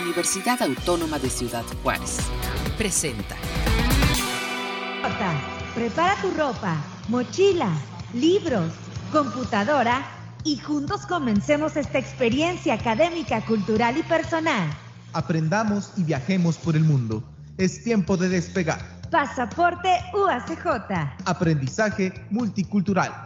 Universidad Autónoma de Ciudad Juárez. Presenta. Prepara tu ropa, mochila, libros, computadora y juntos comencemos esta experiencia académica, cultural y personal. Aprendamos y viajemos por el mundo. Es tiempo de despegar. Pasaporte UACJ. Aprendizaje multicultural.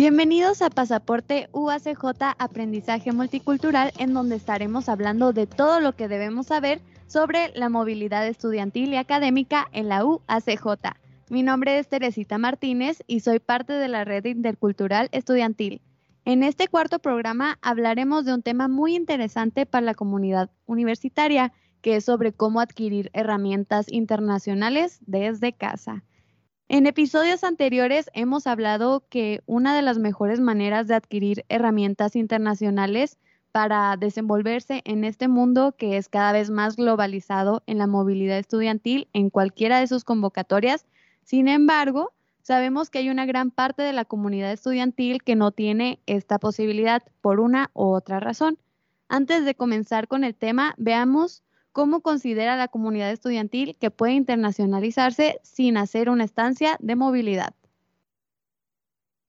Bienvenidos a Pasaporte UACJ Aprendizaje Multicultural, en donde estaremos hablando de todo lo que debemos saber sobre la movilidad estudiantil y académica en la UACJ. Mi nombre es Teresita Martínez y soy parte de la red intercultural estudiantil. En este cuarto programa hablaremos de un tema muy interesante para la comunidad universitaria, que es sobre cómo adquirir herramientas internacionales desde casa. En episodios anteriores hemos hablado que una de las mejores maneras de adquirir herramientas internacionales para desenvolverse en este mundo que es cada vez más globalizado en la movilidad estudiantil en cualquiera de sus convocatorias. Sin embargo, sabemos que hay una gran parte de la comunidad estudiantil que no tiene esta posibilidad por una u otra razón. Antes de comenzar con el tema, veamos ¿Cómo considera la comunidad estudiantil que puede internacionalizarse sin hacer una estancia de movilidad?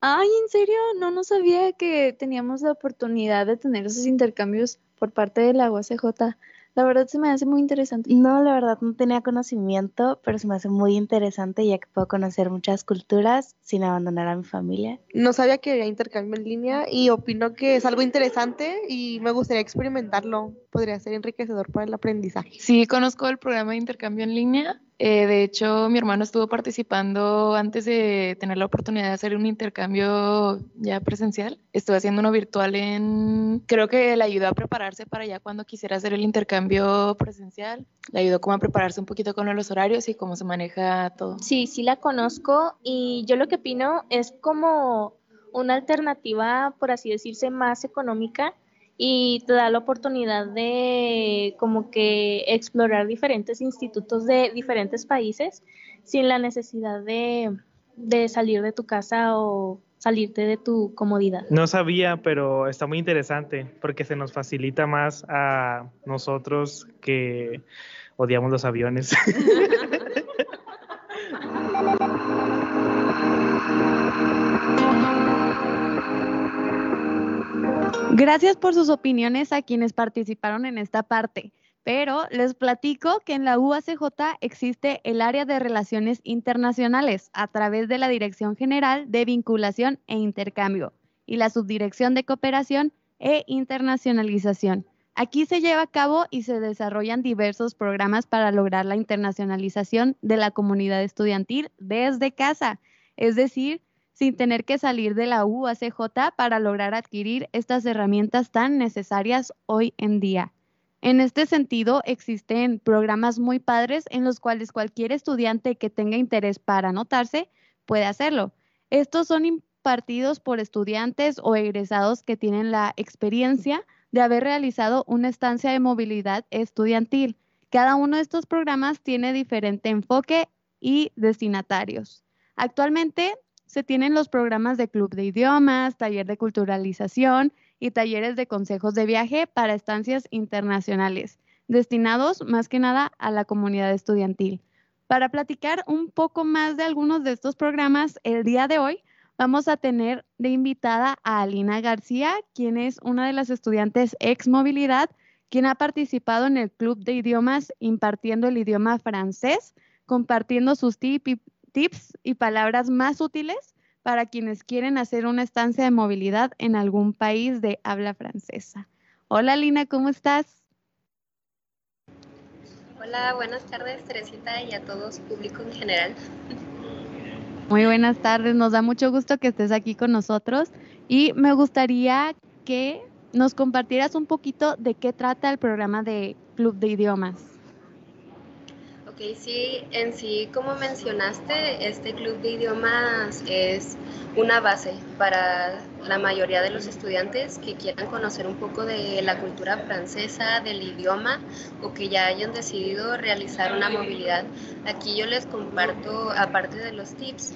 Ay, ¿en serio? No, no sabía que teníamos la oportunidad de tener esos intercambios por parte de la UACJ. La verdad se me hace muy interesante. No, la verdad no tenía conocimiento, pero se me hace muy interesante ya que puedo conocer muchas culturas sin abandonar a mi familia. No sabía que había intercambio en línea y opino que es algo interesante y me gustaría experimentarlo. Podría ser enriquecedor para el aprendizaje. Sí, conozco el programa de intercambio en línea eh, de hecho, mi hermano estuvo participando antes de tener la oportunidad de hacer un intercambio ya presencial. Estuve haciendo uno virtual en, creo que le ayudó a prepararse para ya cuando quisiera hacer el intercambio presencial. Le ayudó como a prepararse un poquito con los horarios y cómo se maneja todo. Sí, sí la conozco y yo lo que opino es como una alternativa, por así decirse, más económica y te da la oportunidad de como que explorar diferentes institutos de diferentes países sin la necesidad de, de salir de tu casa o salirte de tu comodidad. No sabía, pero está muy interesante porque se nos facilita más a nosotros que odiamos los aviones. Gracias por sus opiniones a quienes participaron en esta parte, pero les platico que en la UACJ existe el área de relaciones internacionales a través de la Dirección General de Vinculación e Intercambio y la Subdirección de Cooperación e Internacionalización. Aquí se lleva a cabo y se desarrollan diversos programas para lograr la internacionalización de la comunidad estudiantil desde casa, es decir, sin tener que salir de la UACJ para lograr adquirir estas herramientas tan necesarias hoy en día. En este sentido, existen programas muy padres en los cuales cualquier estudiante que tenga interés para anotarse puede hacerlo. Estos son impartidos por estudiantes o egresados que tienen la experiencia de haber realizado una estancia de movilidad estudiantil. Cada uno de estos programas tiene diferente enfoque y destinatarios. Actualmente se tienen los programas de club de idiomas, taller de culturalización y talleres de consejos de viaje para estancias internacionales, destinados más que nada a la comunidad estudiantil. Para platicar un poco más de algunos de estos programas, el día de hoy vamos a tener de invitada a Alina García, quien es una de las estudiantes ex movilidad, quien ha participado en el club de idiomas impartiendo el idioma francés, compartiendo sus tips tips y palabras más útiles para quienes quieren hacer una estancia de movilidad en algún país de habla francesa. Hola Lina, ¿cómo estás? Hola, buenas tardes Teresita y a todos, público en general. Muy buenas tardes, nos da mucho gusto que estés aquí con nosotros y me gustaría que nos compartieras un poquito de qué trata el programa de Club de Idiomas sí, en sí, como mencionaste, este club de idiomas es una base para la mayoría de los estudiantes que quieran conocer un poco de la cultura francesa, del idioma o que ya hayan decidido realizar una movilidad. Aquí yo les comparto, aparte de los tips,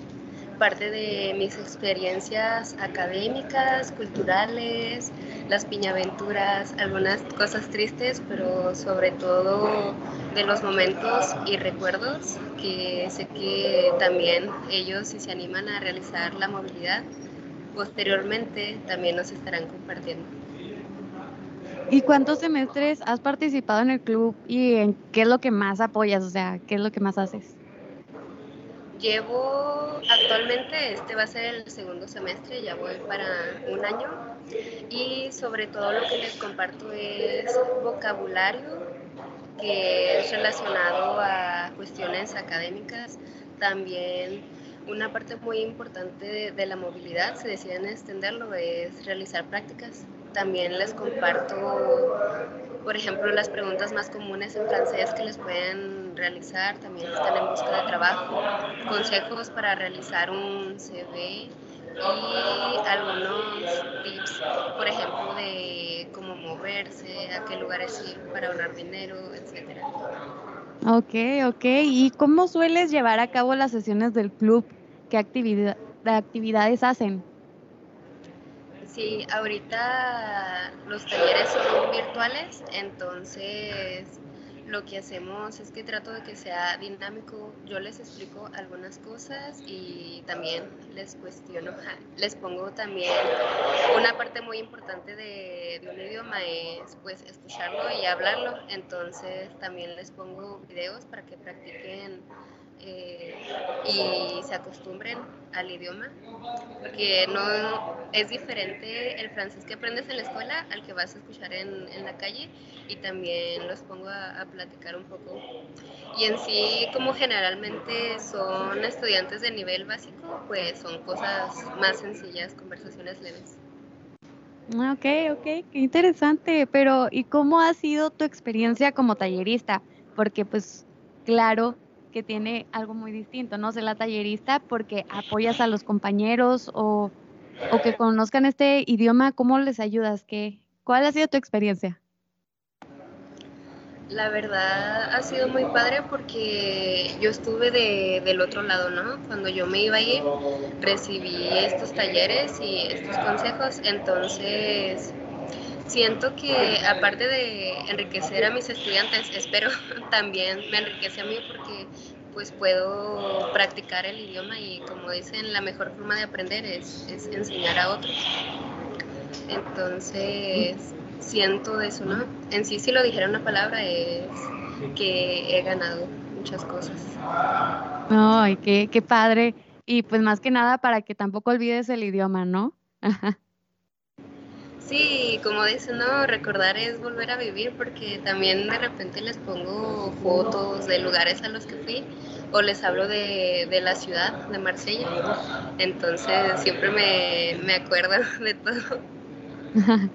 parte de mis experiencias académicas, culturales, las piñaventuras, algunas cosas tristes, pero sobre todo de los momentos y recuerdos que sé que también ellos si se animan a realizar la movilidad, posteriormente también nos estarán compartiendo. ¿Y cuántos semestres has participado en el club y en qué es lo que más apoyas? O sea, ¿qué es lo que más haces? Llevo actualmente, este va a ser el segundo semestre, ya voy para un año y sobre todo lo que les comparto es vocabulario que es relacionado a cuestiones académicas, también una parte muy importante de, la movilidad, si deciden extenderlo, es realizar prácticas. También les comparto, por ejemplo, las preguntas más comunes en francés que les pueden realizar, también están en busca de trabajo, consejos para realizar un CV y algunos tips, por ejemplo, de moverse, a qué lugares ir para ahorrar dinero, etcétera. Ok, ok. ¿Y cómo sueles llevar a cabo las sesiones del club? ¿Qué actividad, actividades hacen? Sí, ahorita los talleres son virtuales, entonces lo que hacemos es que trato de que sea dinámico. Yo les explico algunas cosas y también les cuestiono, les pongo también una parte muy importante de, un idioma es pues escucharlo y hablarlo. Entonces también les pongo videos para que practiquen eh, y se acostumbren al idioma, porque no es diferente el francés que aprendes en la escuela al que vas a escuchar en, en la calle y también los pongo a, a, platicar un poco. Y en sí, como generalmente son estudiantes de nivel básico, pues son cosas más sencillas, conversaciones leves. Ok, ok, qué interesante. Pero, ¿y cómo ha sido tu experiencia como tallerista? Porque, pues, claro, que tiene algo muy distinto, ¿no? Ser la tallerista porque apoyas a los compañeros o, o que conozcan este idioma, ¿cómo les ayudas? ¿Qué, ¿Cuál ha sido tu experiencia? La verdad ha sido muy padre porque yo estuve de, del otro lado, ¿no? Cuando yo me iba a ir, recibí estos talleres y estos consejos, entonces siento que aparte de enriquecer a mis estudiantes, espero también me enriquece a mí porque pues puedo practicar el idioma y como dicen, la mejor forma de aprender es, es enseñar a otros. Entonces, siento eso, ¿no? En sí, si lo dijera una palabra, es que he ganado muchas cosas. Ay, qué, qué padre. Y pues más que nada para que tampoco olvides el idioma, ¿no? Sí, como dicen, no, recordar es volver a vivir porque también de repente les pongo fotos de lugares a los que fui o les hablo de, de la ciudad, de Marsella. Entonces siempre me, me acuerdo de todo.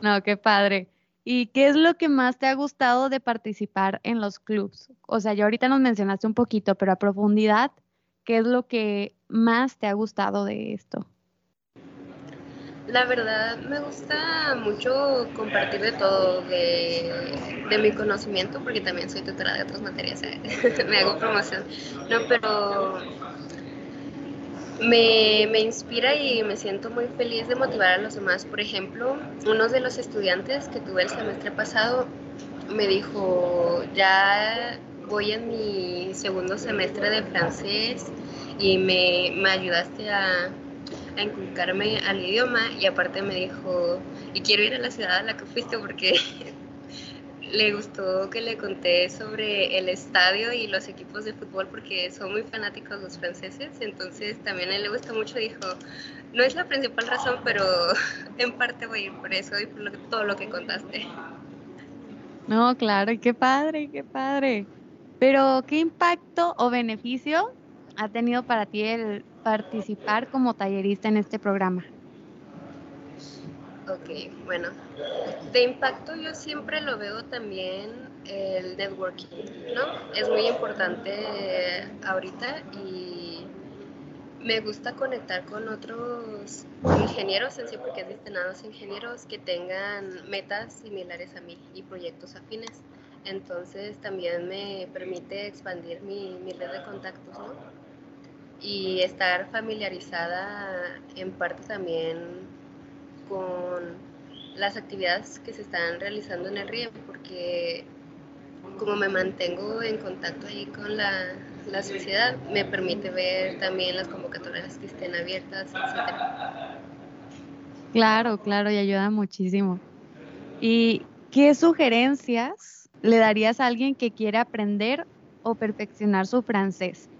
no, qué padre. ¿Y qué es lo que más te ha gustado de participar en los clubs? O sea, ya ahorita nos mencionaste un poquito, pero a profundidad, ¿qué es lo que más te ha gustado de esto? La verdad me gusta mucho compartir de todo, de, de mi conocimiento, porque también soy tutora de otras materias, ¿eh? me hago promoción. No, pero me, me, inspira y me siento muy feliz de motivar a los demás. Por ejemplo, uno de los estudiantes que tuve el semestre pasado me dijo, ya voy en mi segundo semestre de francés y me, me ayudaste a a inculcarme al idioma y aparte me dijo, y quiero ir a la ciudad a la que fuiste porque le gustó que le conté sobre el estadio y los equipos de fútbol porque son muy fanáticos los franceses, entonces también a él le gusta mucho, dijo, no es la principal razón, pero en parte voy a ir por eso y por lo todo lo que contaste. No, claro, qué padre, qué padre. Pero, ¿qué impacto o beneficio ha tenido para ti el participar como tallerista en este programa? Ok, bueno, de impacto yo siempre lo veo también el networking, ¿no? Es muy importante ahorita y me gusta conectar con otros ingenieros en sí, porque es destinados ingenieros que tengan metas similares a mí y proyectos afines. Entonces también me permite expandir mi, mi red de contactos, ¿no? Y estar familiarizada en parte también con las actividades que se están realizando en el río, porque como me mantengo en contacto ahí con la, la sociedad, me permite ver también las convocatorias que estén abiertas, etcétera. Claro, claro, y ayuda muchísimo. ¿Y qué sugerencias le darías a alguien que quiere aprender o perfeccionar su francés?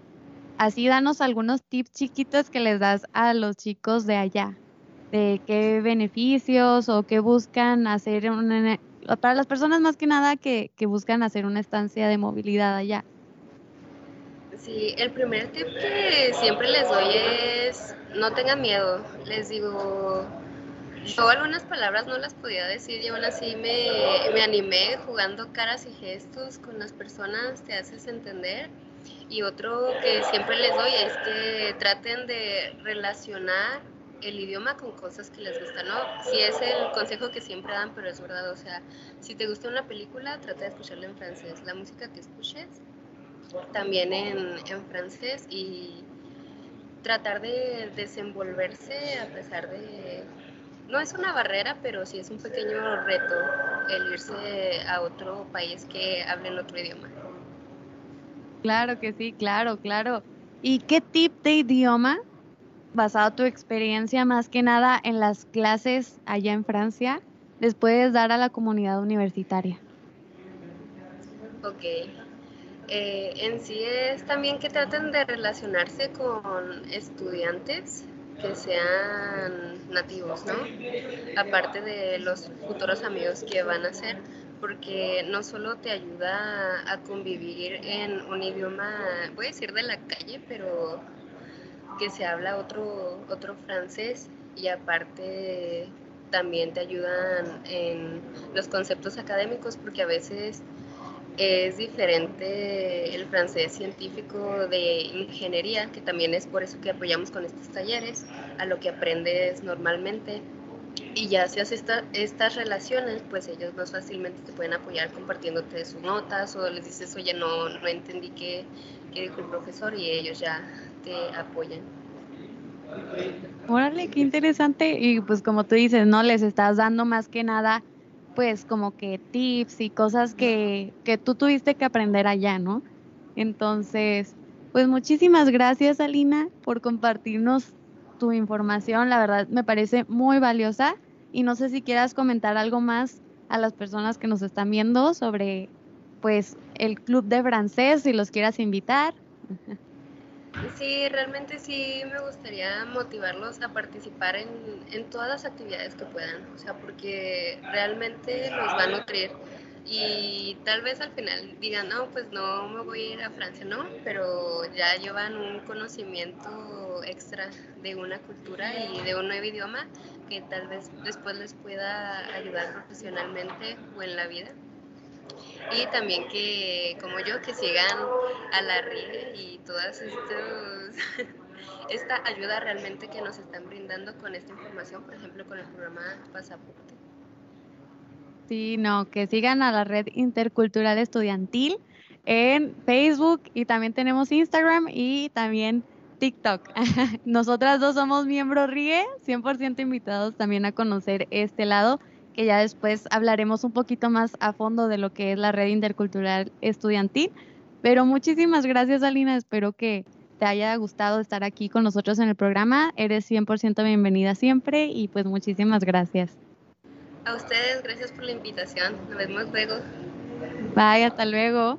Así danos algunos tips chiquitos que les das a los chicos de allá, de qué beneficios o qué buscan hacer para las personas más que nada que, buscan hacer una estancia de movilidad allá. Sí, el primer tip que siempre les doy es no tengan miedo. Les digo, yo algunas palabras no las podía decir y aún así me, me animé jugando caras y gestos con las personas, te haces entender. Y otro que siempre les doy es que traten de relacionar el idioma con cosas que les gustan, ¿no? Si es el consejo que siempre dan, pero es verdad, o sea, si te gusta una película, trata de escucharla en francés. La música que escuches, también en, en francés y tratar de desenvolverse a pesar de no es una barrera, pero sí es un pequeño reto el irse a otro país que hable en otro idioma. Claro que sí, claro, claro. ¿Y qué tip de idioma, basado tu experiencia más que nada en las clases allá en Francia, les puedes dar a la comunidad universitaria? Ok. Eh, en sí es también que traten de relacionarse con estudiantes que sean nativos, ¿no? Aparte de los futuros amigos que van a ser, porque no solo te ayuda a convivir en un idioma, voy a decir de la calle, pero que se habla otro, otro francés y aparte también te ayudan en los conceptos académicos porque a veces es diferente el francés científico de ingeniería, que también es por eso que apoyamos con estos talleres, a lo que aprendes normalmente. Y ya si haces estas relaciones, pues ellos más fácilmente te pueden apoyar compartiéndote sus notas o les dices, oye, no, no entendí qué, qué dijo el profesor y ellos ya te apoyan. Órale, qué interesante. Y pues como tú dices, ¿no? Les estás dando más que nada pues como que tips y cosas que, que tú tuviste que aprender allá, ¿no? Entonces, pues muchísimas gracias, Alina, por compartirnos tu información. La verdad me parece muy valiosa y no sé si quieras comentar algo más a las personas que nos están viendo sobre pues el club de francés, si los quieras invitar. Sí, realmente sí me gustaría motivarlos a participar en, en, todas las actividades que puedan, o sea, porque realmente los va a nutrir. Y tal vez al final digan, no, pues no me voy a ir a Francia, no, pero ya llevan un conocimiento extra de una cultura y de un nuevo idioma que tal vez después les pueda ayudar profesionalmente o en la vida y también que, como yo, que sigan a la RIE y todas estos, esta ayuda realmente que nos están brindando con esta información, por ejemplo, con el programa Pasaporte. Sí, no, que sigan a la red intercultural estudiantil en Facebook y también tenemos Instagram y también TikTok. Nosotras dos somos miembros RIE, 100% invitados también a conocer este lado que ya después hablaremos un poquito más a fondo de lo que es la red intercultural estudiantil. Pero muchísimas gracias, Alina. Espero que te haya gustado estar aquí con nosotros en el programa. Eres 100% bienvenida siempre y pues muchísimas gracias. A ustedes, gracias por la invitación. Nos vemos luego. Bye, hasta luego.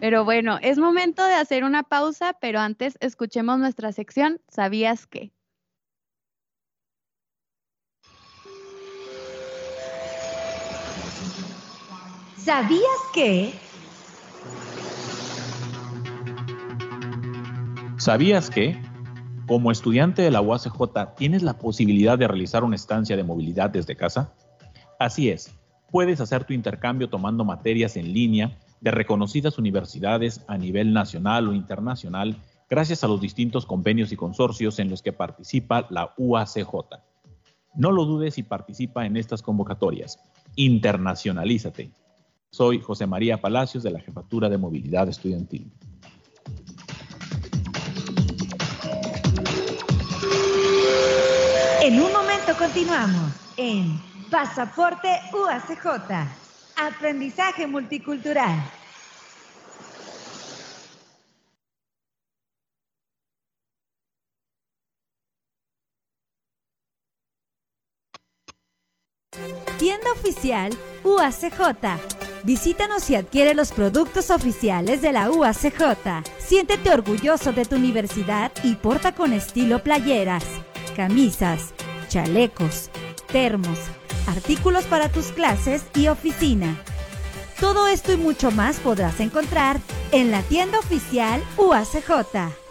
Pero bueno, es momento de hacer una pausa, pero antes escuchemos nuestra sección ¿Sabías qué? ¿Sabías que? ¿Sabías que? Como estudiante de la UACJ, ¿tienes la posibilidad de realizar una estancia de movilidad desde casa? Así es, puedes hacer tu intercambio tomando materias en línea de reconocidas universidades a nivel nacional o internacional gracias a los distintos convenios y consorcios en los que participa la UACJ. No lo dudes y participa en estas convocatorias. Internacionalízate. Soy José María Palacios de la Jefatura de Movilidad Estudiantil. En un momento continuamos en Pasaporte UACJ. Aprendizaje multicultural. Tienda oficial UACJ. Visítanos y adquiere los productos oficiales de la UACJ. Siéntete orgulloso de tu universidad y porta con estilo playeras, camisas, chalecos, termos, artículos para tus clases y oficina. Todo esto y mucho más podrás encontrar en la tienda oficial UACJ.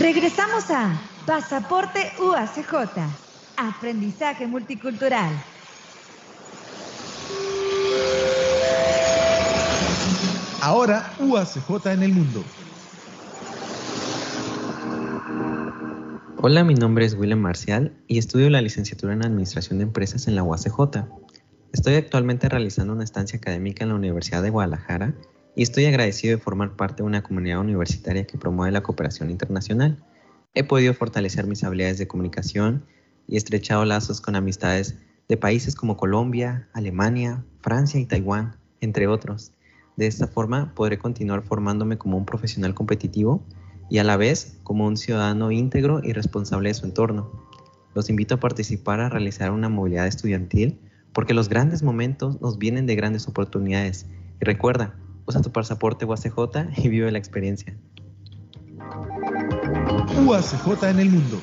Regresamos a Pasaporte UACJ. Aprendizaje multicultural. Ahora UACJ en el mundo. Hola, mi nombre es William Marcial y estudio la licenciatura en Administración de Empresas en la UACJ. Estoy actualmente realizando una estancia académica en la Universidad de Guadalajara y estoy agradecido de formar parte de una comunidad universitaria que promueve la cooperación internacional. He podido fortalecer mis habilidades de comunicación y estrechado lazos con amistades de países como Colombia, Alemania, Francia y Taiwán, entre otros. De esta forma podré continuar formándome como un profesional competitivo y a la vez como un ciudadano íntegro y responsable de su entorno. Los invito a participar a realizar una movilidad estudiantil porque los grandes momentos nos vienen de grandes oportunidades. Y recuerda, usa tu pasaporte UACJ y vive la experiencia. UACJ en el mundo.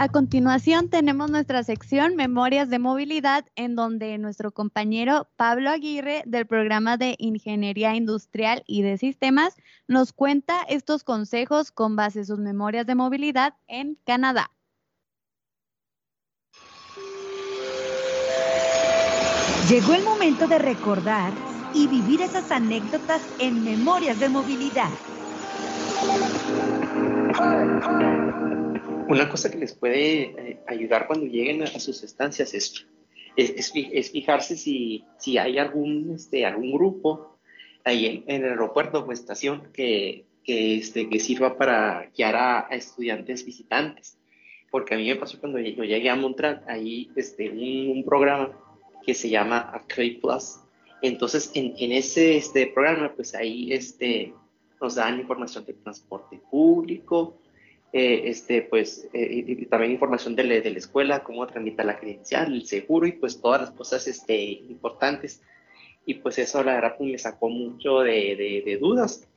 A continuación tenemos nuestra sección Memorias de Movilidad, en donde nuestro compañero Pablo Aguirre del programa de Ingeniería Industrial y de Sistemas nos cuenta estos consejos con base en sus memorias de movilidad en Canadá. Llegó el momento de recordar y vivir esas anécdotas en Memorias de Movilidad. Una cosa que les puede eh, ayudar cuando lleguen a, sus estancias es, es, es, fijarse si, si hay algún, este, algún grupo ahí en, en el aeropuerto o estación que, que, este, que sirva para guiar a, estudiantes visitantes. Porque a mí me pasó cuando yo llegué a Montreal, ahí este, un, un programa que se llama Arcade Plus. Entonces, en, en ese este, programa, pues ahí este, nos dan información de transporte público, eh, este, pues eh, también información de, de la escuela, cómo tramitar la credencial, el seguro y pues todas las cosas este, importantes. Y pues eso la verdad pues, me sacó mucho de, de, dudas,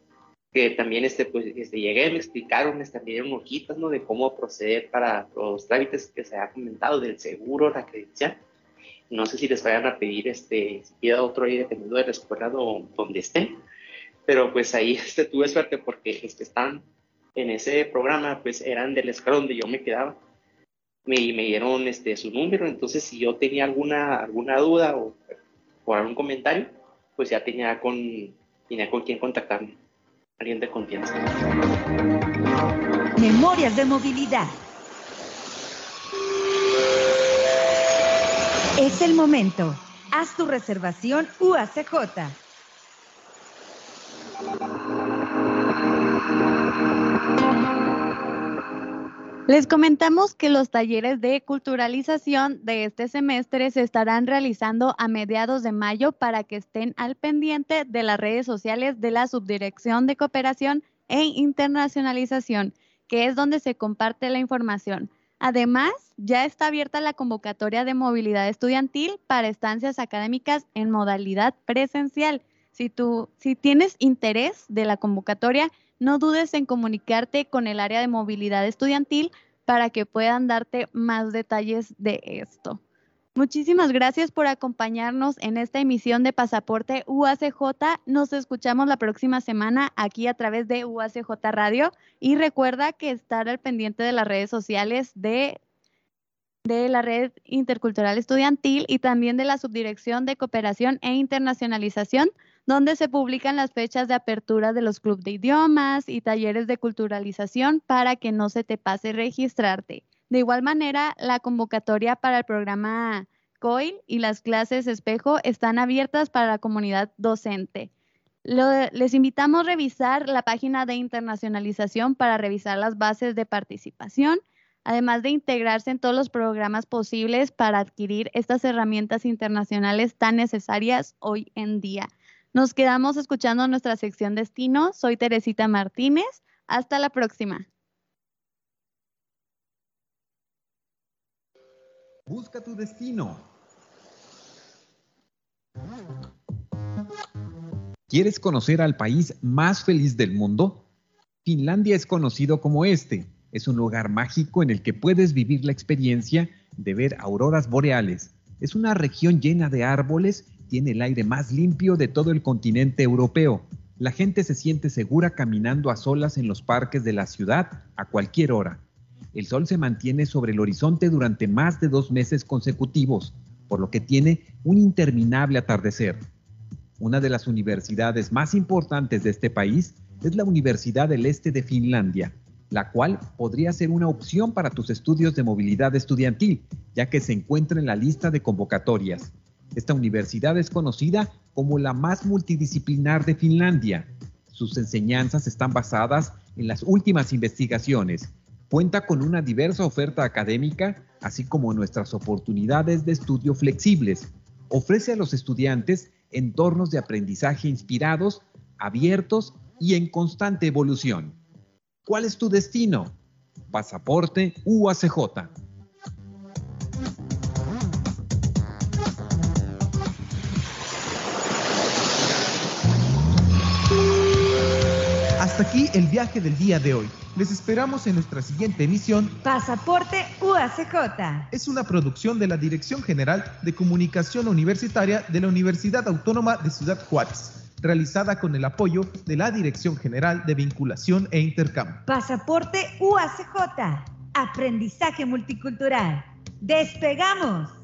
que también este, pues, este, llegué, me explicaron, me dieron hojitas ¿no? de cómo proceder para los trámites que se ha comentado del seguro, la credencial no sé si les vayan a pedir este, si pida otro ahí dependiendo de la escuela donde estén. Pero pues ahí este, tuve suerte porque los que están en ese programa pues eran de la escuela donde yo me quedaba. Me, me dieron este, su número, entonces si yo tenía alguna, alguna duda o, o algún comentario, pues ya tenía con, tenía con quién contactarme. Alguien de confianza. Memorias de movilidad. Es el momento. Haz tu reservación UACJ. Les comentamos que los talleres de culturalización de este semestre se estarán realizando a mediados de mayo para que estén al pendiente de las redes sociales de la Subdirección de Cooperación e Internacionalización, que es donde se comparte la información. Además, ya está abierta la convocatoria de movilidad estudiantil para estancias académicas en modalidad presencial. Si tú, si tienes interés de la convocatoria, no dudes en comunicarte con el área de movilidad estudiantil para que puedan darte más detalles de esto. Muchísimas gracias por acompañarnos en esta emisión de Pasaporte UACJ. Nos escuchamos la próxima semana aquí a través de UACJ Radio y recuerda que estar al pendiente de las redes sociales de de la Red Intercultural Estudiantil y también de la Subdirección de Cooperación e Internacionalización, donde se publican las fechas de apertura de los clubes de idiomas y talleres de culturalización para que no se te pase registrarte. De igual manera, la convocatoria para el programa COIL y las clases espejo están abiertas para la comunidad docente. les invitamos a revisar la página de internacionalización para revisar las bases de participación además de integrarse en todos los programas posibles para adquirir estas herramientas internacionales tan necesarias hoy en día. Nos quedamos escuchando nuestra sección Destino. Soy Teresita Martínez. Hasta la próxima. Busca tu destino. ¿Quieres conocer al país más feliz del mundo? Finlandia es conocido como este es un lugar mágico en el que puedes vivir la experiencia de ver auroras boreales. Es una región llena de árboles, tiene el aire más limpio de todo el continente europeo. La gente se siente segura caminando a solas en los parques de la ciudad a cualquier hora. El sol se mantiene sobre el horizonte durante más de dos meses consecutivos, por lo que tiene un interminable atardecer. Una de las universidades más importantes de este país es la Universidad del Este de Finlandia, la cual podría ser una opción para tus estudios de movilidad estudiantil, ya que se encuentra en la lista de convocatorias. Esta universidad es conocida como la más multidisciplinar de Finlandia. Sus enseñanzas están basadas en las últimas investigaciones. Cuenta con una diversa oferta académica, así como nuestras oportunidades de estudio flexibles. Ofrece a los estudiantes entornos de aprendizaje inspirados, abiertos y en constante evolución. ¿Cuál es tu destino? Pasaporte UACJ. Hasta aquí el viaje del día de hoy. Les esperamos en nuestra siguiente emisión. Pasaporte UACJ. Es una producción de la Dirección General de Comunicación Universitaria de la Universidad Autónoma de Ciudad Juárez realizada con el apoyo de la Dirección General de Vinculación e Intercambio. Pasaporte UACJ. Aprendizaje multicultural. ¡Despegamos!